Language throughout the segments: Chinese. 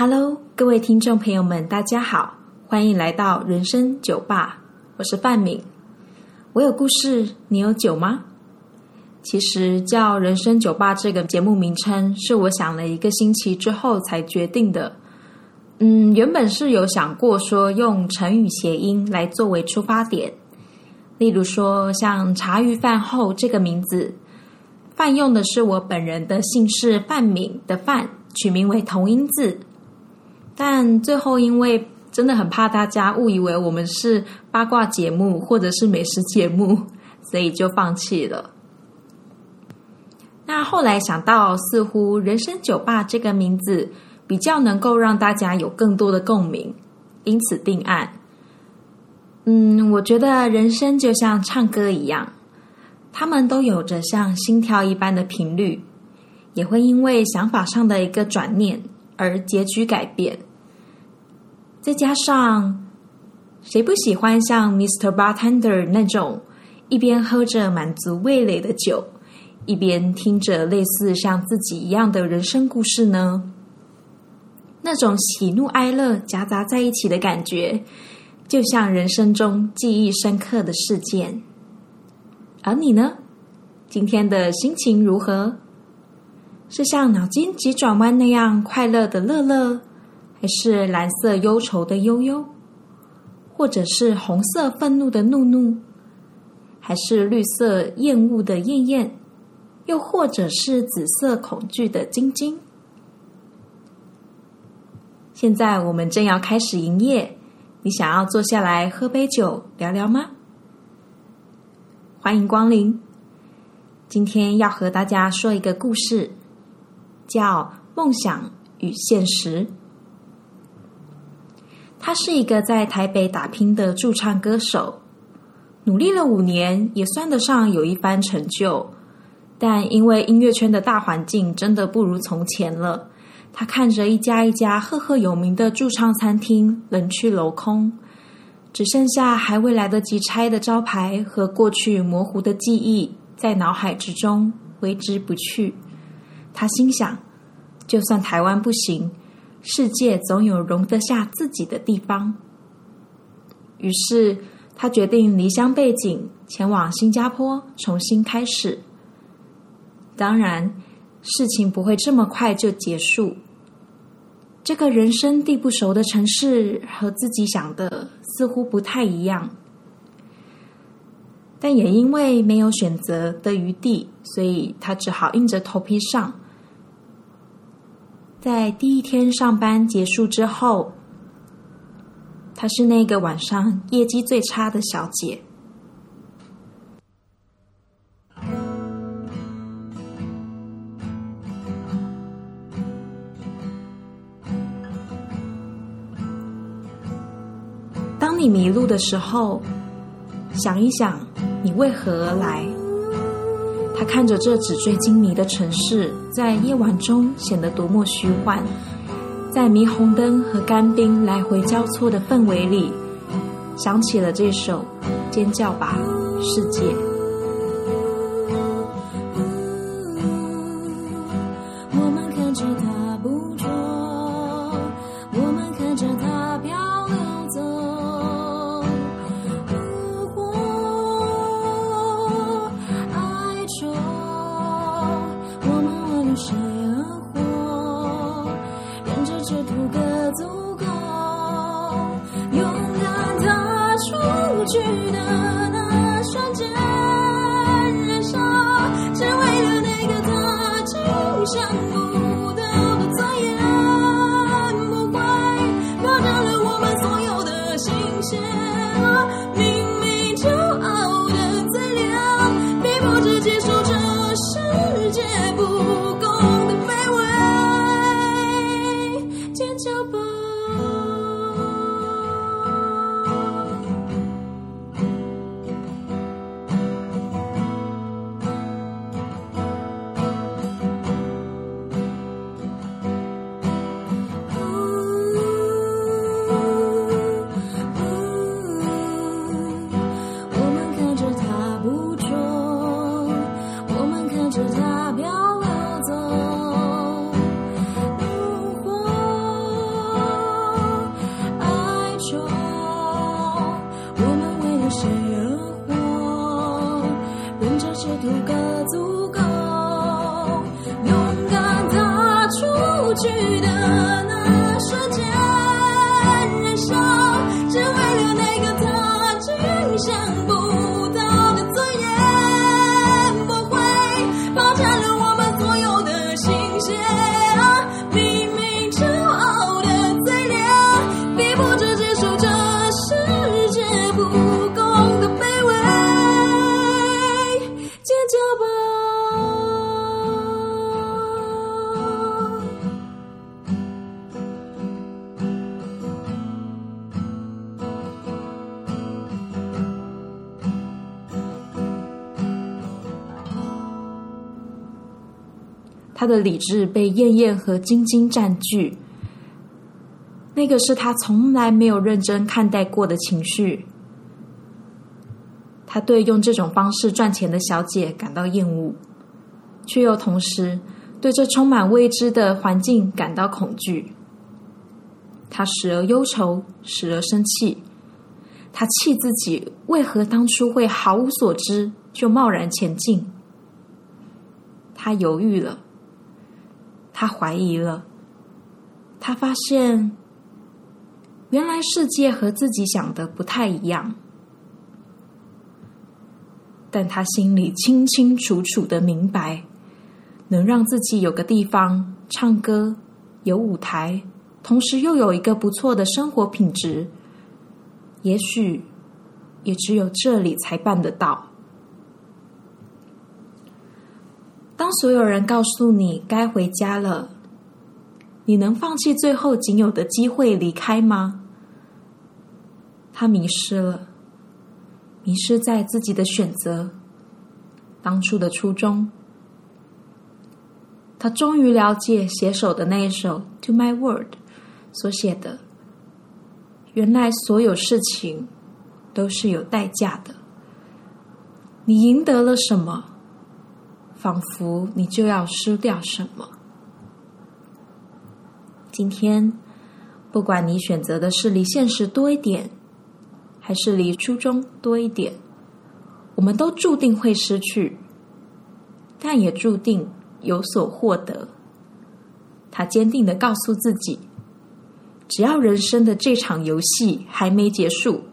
Hello，各位听众朋友们，大家好，欢迎来到人生酒吧，我是范敏。我有故事，你有酒吗？其实叫“人生酒吧”这个节目名称，是我想了一个星期之后才决定的。嗯，原本是有想过说用成语谐音来作为出发点，例如说像“茶余饭后”这个名字，饭用的是我本人的姓氏范敏的“范”，取名为同音字。但最后因为真的很怕大家误以为我们是八卦节目或者是美食节目，所以就放弃了。那后来想到，似乎“人生酒吧”这个名字。比较能够让大家有更多的共鸣，因此定案。嗯，我觉得人生就像唱歌一样，他们都有着像心跳一般的频率，也会因为想法上的一个转念而结局改变。再加上，谁不喜欢像 Mr. Bartender 那种一边喝着满足味蕾的酒，一边听着类似像自己一样的人生故事呢？那种喜怒哀乐夹杂在一起的感觉，就像人生中记忆深刻的事件。而你呢？今天的心情如何？是像脑筋急转弯那样快乐的乐乐，还是蓝色忧愁的悠悠，或者是红色愤怒的怒怒，还是绿色厌恶的厌厌，又或者是紫色恐惧的晶晶？现在我们正要开始营业，你想要坐下来喝杯酒聊聊吗？欢迎光临。今天要和大家说一个故事，叫《梦想与现实》。他是一个在台北打拼的驻唱歌手，努力了五年，也算得上有一番成就。但因为音乐圈的大环境真的不如从前了。他看着一家一家赫赫有名的驻唱餐厅人去楼空，只剩下还未来得及拆的招牌和过去模糊的记忆在脑海之中挥之不去。他心想：就算台湾不行，世界总有容得下自己的地方。于是他决定离乡背井，前往新加坡重新开始。当然，事情不会这么快就结束。这个人生地不熟的城市和自己想的似乎不太一样，但也因为没有选择的余地，所以他只好硬着头皮上。在第一天上班结束之后，她是那个晚上业绩最差的小姐。当你迷路的时候，想一想，你为何而来？他看着这纸醉金迷的城市，在夜晚中显得多么虚幻。在霓虹灯和干冰来回交错的氛围里，想起了这首《尖叫吧，世界》。谁而活沿着这土格足够。勇敢踏出去的那瞬间燃烧只为了那个他今生不得不再也不会放掉了我们所有的心血足够足够，勇敢踏出去的那瞬间，他的理智被燕燕和晶晶占据，那个是他从来没有认真看待过的情绪。他对用这种方式赚钱的小姐感到厌恶，却又同时对这充满未知的环境感到恐惧。他时而忧愁，时而生气。他气自己为何当初会毫无所知就贸然前进。他犹豫了。他怀疑了，他发现原来世界和自己想的不太一样，但他心里清清楚楚的明白，能让自己有个地方唱歌、有舞台，同时又有一个不错的生活品质，也许也只有这里才办得到。当所有人告诉你该回家了，你能放弃最后仅有的机会离开吗？他迷失了，迷失在自己的选择，当初的初衷。他终于了解写手的那一首《To My Word》所写的，原来所有事情都是有代价的。你赢得了什么？仿佛你就要失掉什么。今天，不管你选择的是离现实多一点，还是离初衷多一点，我们都注定会失去，但也注定有所获得。他坚定的告诉自己：只要人生的这场游戏还没结束，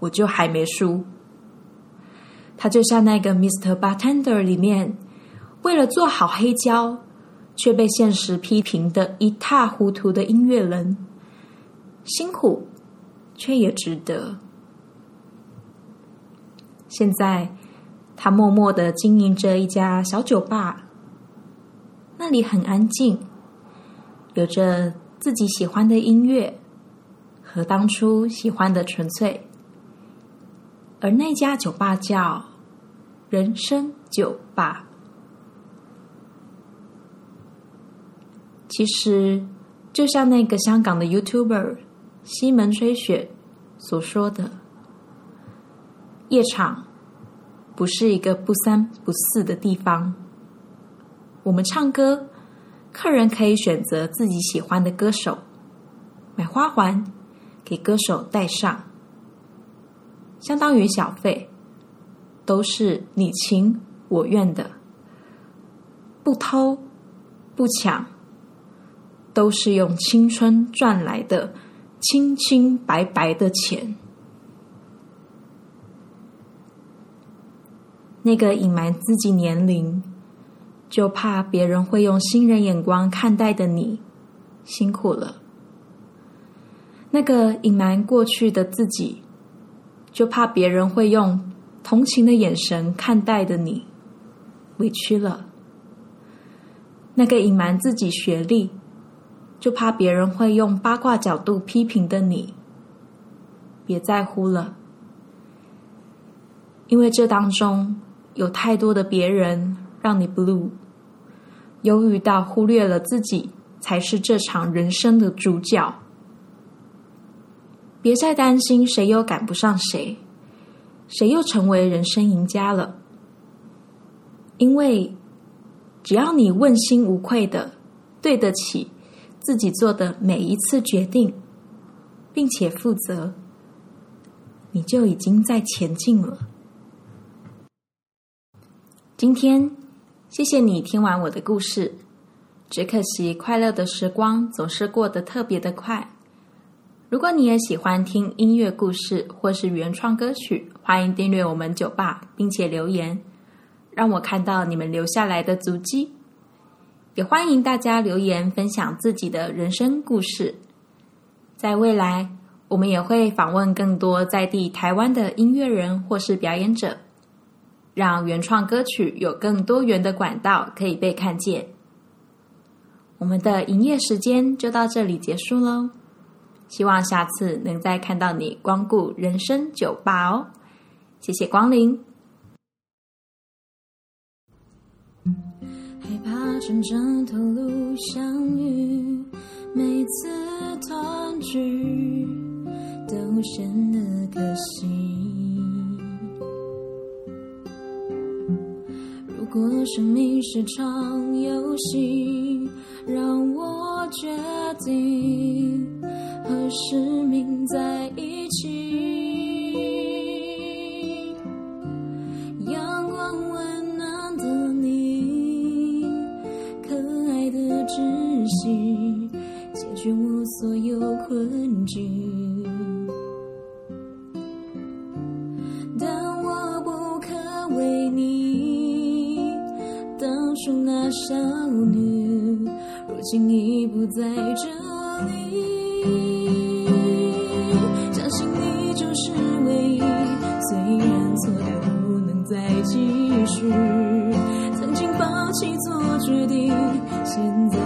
我就还没输。他就像那个《Mr. Bartender》里面。为了做好黑胶，却被现实批评的一塌糊涂的音乐人，辛苦却也值得。现在，他默默的经营着一家小酒吧，那里很安静，有着自己喜欢的音乐和当初喜欢的纯粹。而那家酒吧叫“人生酒吧”。其实，就像那个香港的 YouTuber 西门吹雪所说的，夜场不是一个不三不四的地方。我们唱歌，客人可以选择自己喜欢的歌手，买花环给歌手戴上，相当于小费，都是你情我愿的，不偷不抢。都是用青春赚来的清清白白的钱。那个隐瞒自己年龄，就怕别人会用新人眼光看待的你，辛苦了。那个隐瞒过去的自己，就怕别人会用同情的眼神看待的你，委屈了。那个隐瞒自己学历。就怕别人会用八卦角度批评的你，别在乎了，因为这当中有太多的别人让你 blue，忧郁到忽略了自己才是这场人生的主角。别再担心谁又赶不上谁，谁又成为人生赢家了，因为只要你问心无愧的对得起。自己做的每一次决定，并且负责，你就已经在前进了。今天，谢谢你听完我的故事。只可惜，快乐的时光总是过得特别的快。如果你也喜欢听音乐故事或是原创歌曲，欢迎订阅我们酒吧，并且留言，让我看到你们留下来的足迹。也欢迎大家留言分享自己的人生故事。在未来，我们也会访问更多在地台湾的音乐人或是表演者，让原创歌曲有更多元的管道可以被看见。我们的营业时间就到这里结束喽。希望下次能再看到你光顾人生酒吧哦，谢谢光临。害怕乘着头路相遇，每次团聚都显得可惜。如果生命是场游戏，让我决定。和使命在一如今已不在这里。相信你就是唯一，虽然错的不能再继续。曾经放弃做决定，现在